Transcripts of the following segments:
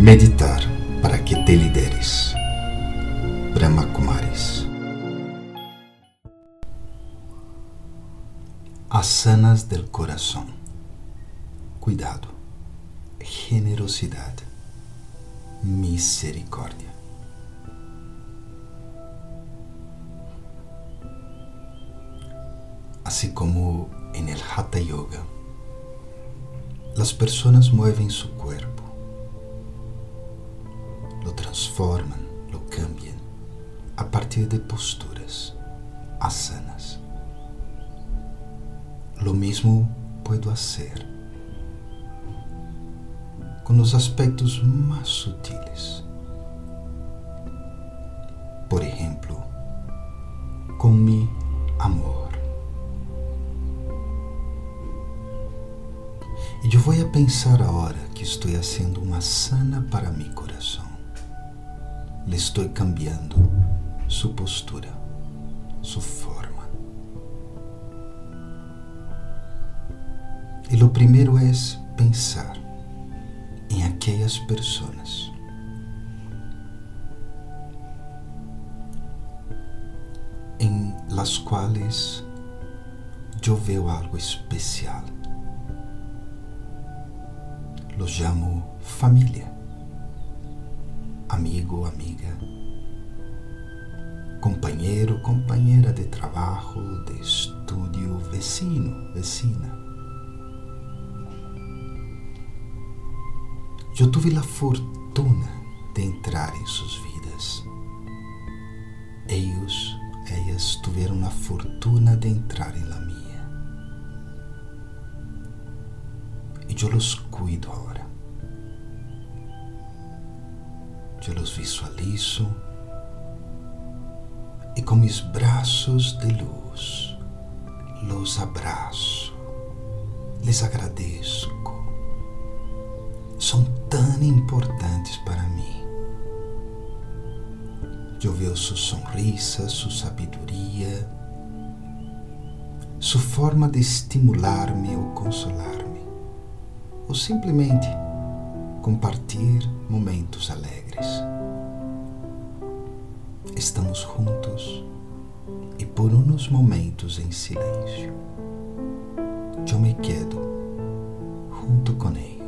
Meditar para que te lideres. Brahma Kumaris. Asanas del coração. Cuidado, generosidade, misericórdia. Assim como em el Hatha Yoga, as pessoas movem seu corpo lo transforman, lo cambian a partir de posturas asanas. Lo mismo puedo hacer con los aspectos más sutiles. Por ejemplo, con mi amor. E eu vou a pensar agora que estou fazendo uma sana para mi coração le estoy cambiando su postura, su forma. E lo primeiro é pensar em aquelas pessoas em las quais eu veo algo especial. Lo llamo família amigo, amiga, companheiro, companheira de trabalho, de estudo, vecino, vecina. Eu tive a fortuna de entrar em suas vidas. Eles, elas tiveram a fortuna de entrar em la minha. E eu los cuido agora. Los visualizo e com mis braços de luz los abraço, les agradeço. São tão importantes para mim. Eu vejo sua sonrisa, sua sabedoria, sua forma de estimular-me ou consolar-me, ou simplesmente compartilhar momentos alegres. Estamos juntos e por uns momentos em silêncio, eu me quedo junto com ele.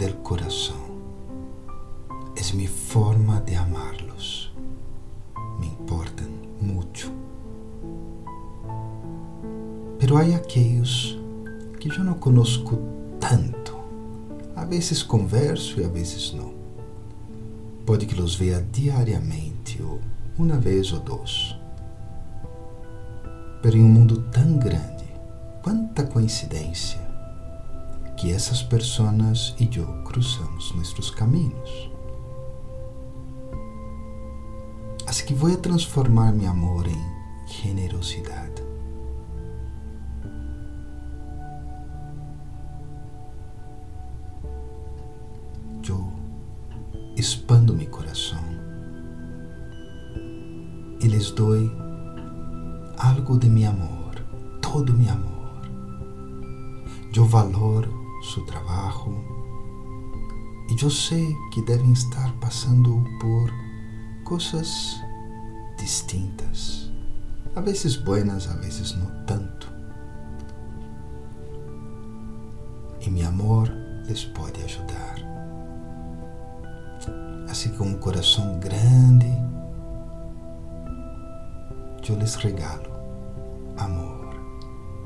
Del corazón. Es mi forma de amarlos. Me importan mucho. Pero hay aquellos que yo no conozco tanto. A vezes converso e a vezes não. Pode que los veja diariamente ou uma vez ou duas. Pero em um mundo tão grande, quanta coincidência que essas pessoas e eu cruzamos nossos caminhos. Assim que vou transformar meu amor em generosidade. Eu expando meu coração e lhes dou algo de meu amor, todo meu amor. Eu valoro seu trabalho e eu sei que devem estar passando por coisas distintas, a vezes buenas, a vezes não tanto. E meu amor les pode ajudar. Assim com um coração grande, eu lhes regalo amor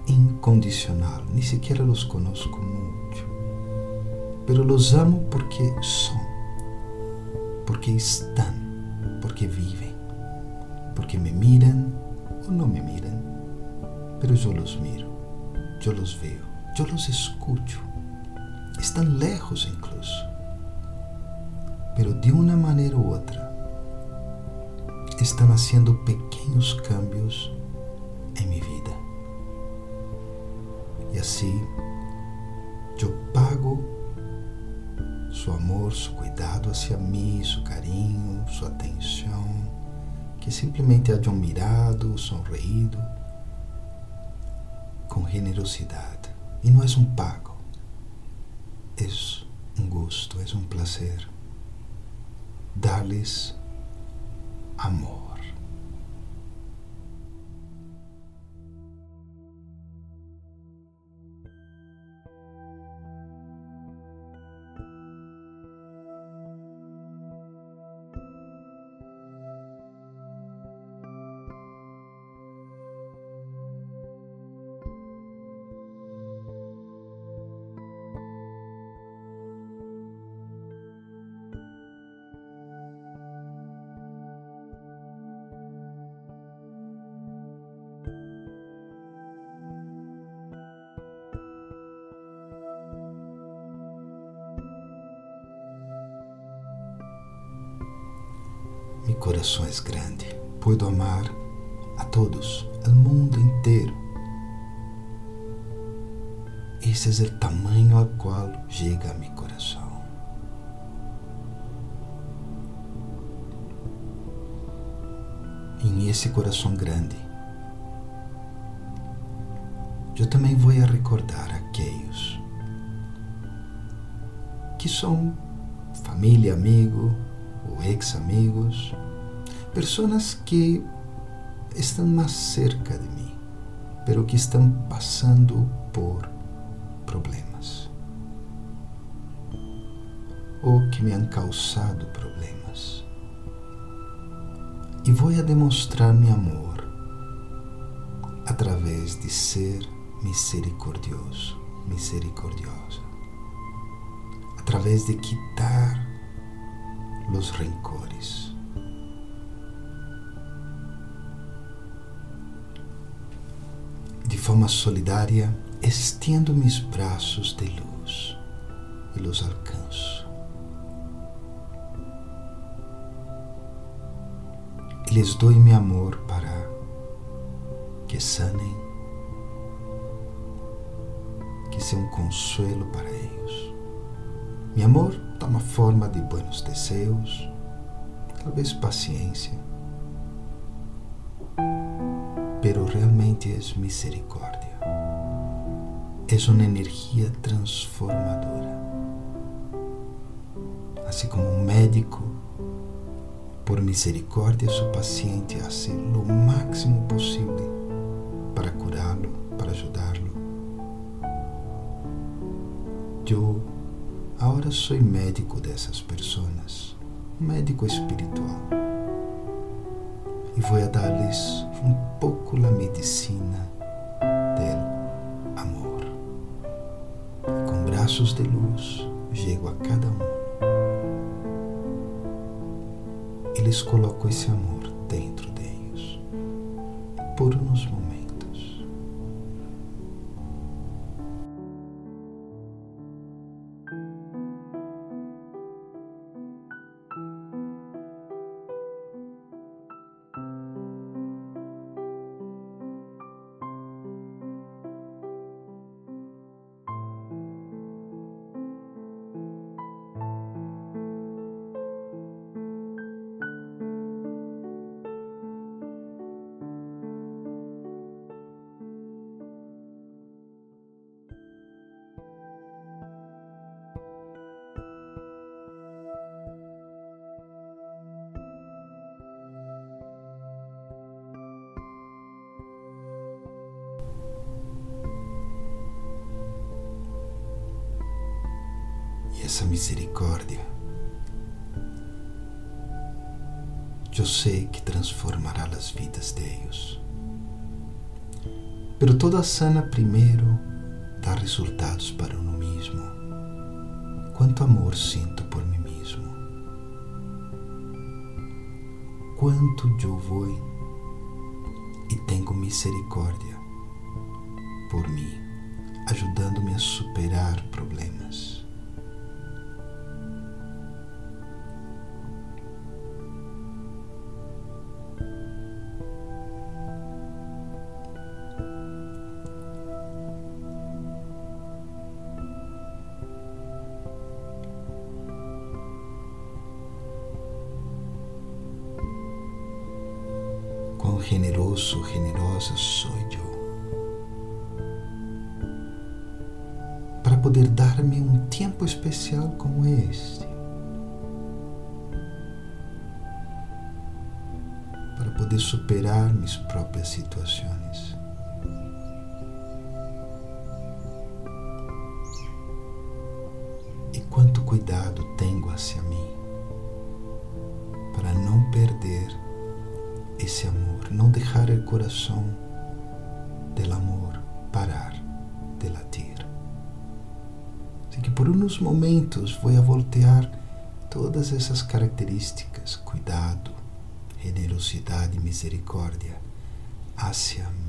incondicional. Ni siquiera los conozco mucho, pero los amo porque son, porque están, porque viven. porque me miran o no me miran, pero yo los miro, yo los veo, yo los escucho. Están lejos incluso, pero de una manera u otra están haciendo pequeños cambios en mi vida. Y así yo pago su amor, su cuidado hacia mí, su carinho, su atención, que simplesmente um mirado, sonreído, com generosidade. E não é um pago, é um gosto, é um prazer dar-lhes amor. Mi coração é grande. Puedo amar a todos, ao mundo inteiro. Esse é o tamanho ao qual chega mi coração. Em esse coração grande, eu também vou recordar aqueles que são família, amigo ex-amigos pessoas que estão mais cerca de mim, pero que estão passando por problemas ou que me han causado problemas. E vou a demonstrar meu amor através de ser misericordioso, misericordiosa, através de quitar os rencores forma solidária, estendo meus braços de luz e los alcanço. E lhes meu amor para que sanem, que seja um consuelo para eles. Meu amor toma forma de buenos desejos, talvez paciência pero realmente es misericordia. Es una energía transformadora. Así como un médico, por misericordia, su paciente hace lo máximo posible para curarlo, para ayudarlo. Ahora soy médico de esas personas, un médico espiritual e vou dar-lhes um pouco a medicina del amor. E com braços de luz, chego a cada um e lhes esse amor dentro deles por uns momentos. Essa misericórdia, eu sei que transformará as vidas deles. Pero toda sana primeiro dá resultados para uno mesmo. Quanto amor sinto por mim mesmo. Quanto eu vou e tenho misericórdia por mim, ajudando-me a superar problemas. Generoso, generosa sou eu. Para poder dar-me um tempo especial como este. Para poder superar minhas próprias situações. E quanto cuidado tenho hacia mim para não perder esse amor, não deixar o coração del amor parar de latir. Assim que por uns momentos vou a voltear todas essas características, cuidado, generosidade e misericórdia, hacia mim.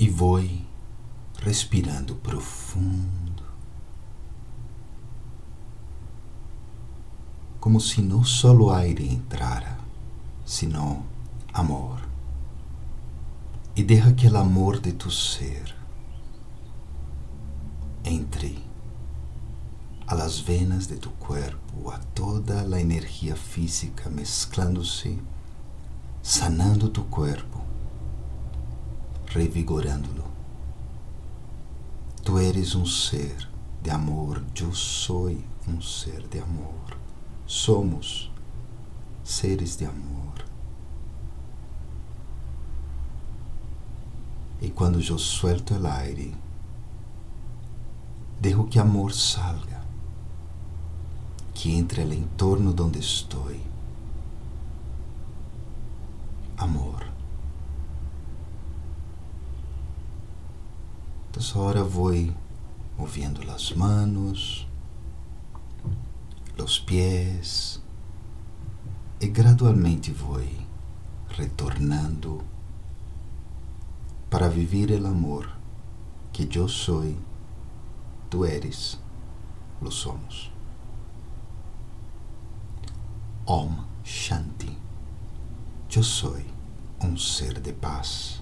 E vou respirando profundo, como se não solo aire entrara, sino amor. E deixa aquele amor de tu ser entre a las venas de tu cuerpo, a toda a energia física mesclando-se, sanando tu cuerpo revigorando-lo. Tu eres um ser de amor, eu sou um ser de amor. Somos seres de amor. E quando eu suelto o aire, dejo que amor salga, que entre el entorno donde estou. Amor. Entonces ahora voy moviendo las manos, los pies e gradualmente vou retornando para viver o amor que eu sou, tu eres, lo somos. Om Shanti. Eu sou um ser de paz.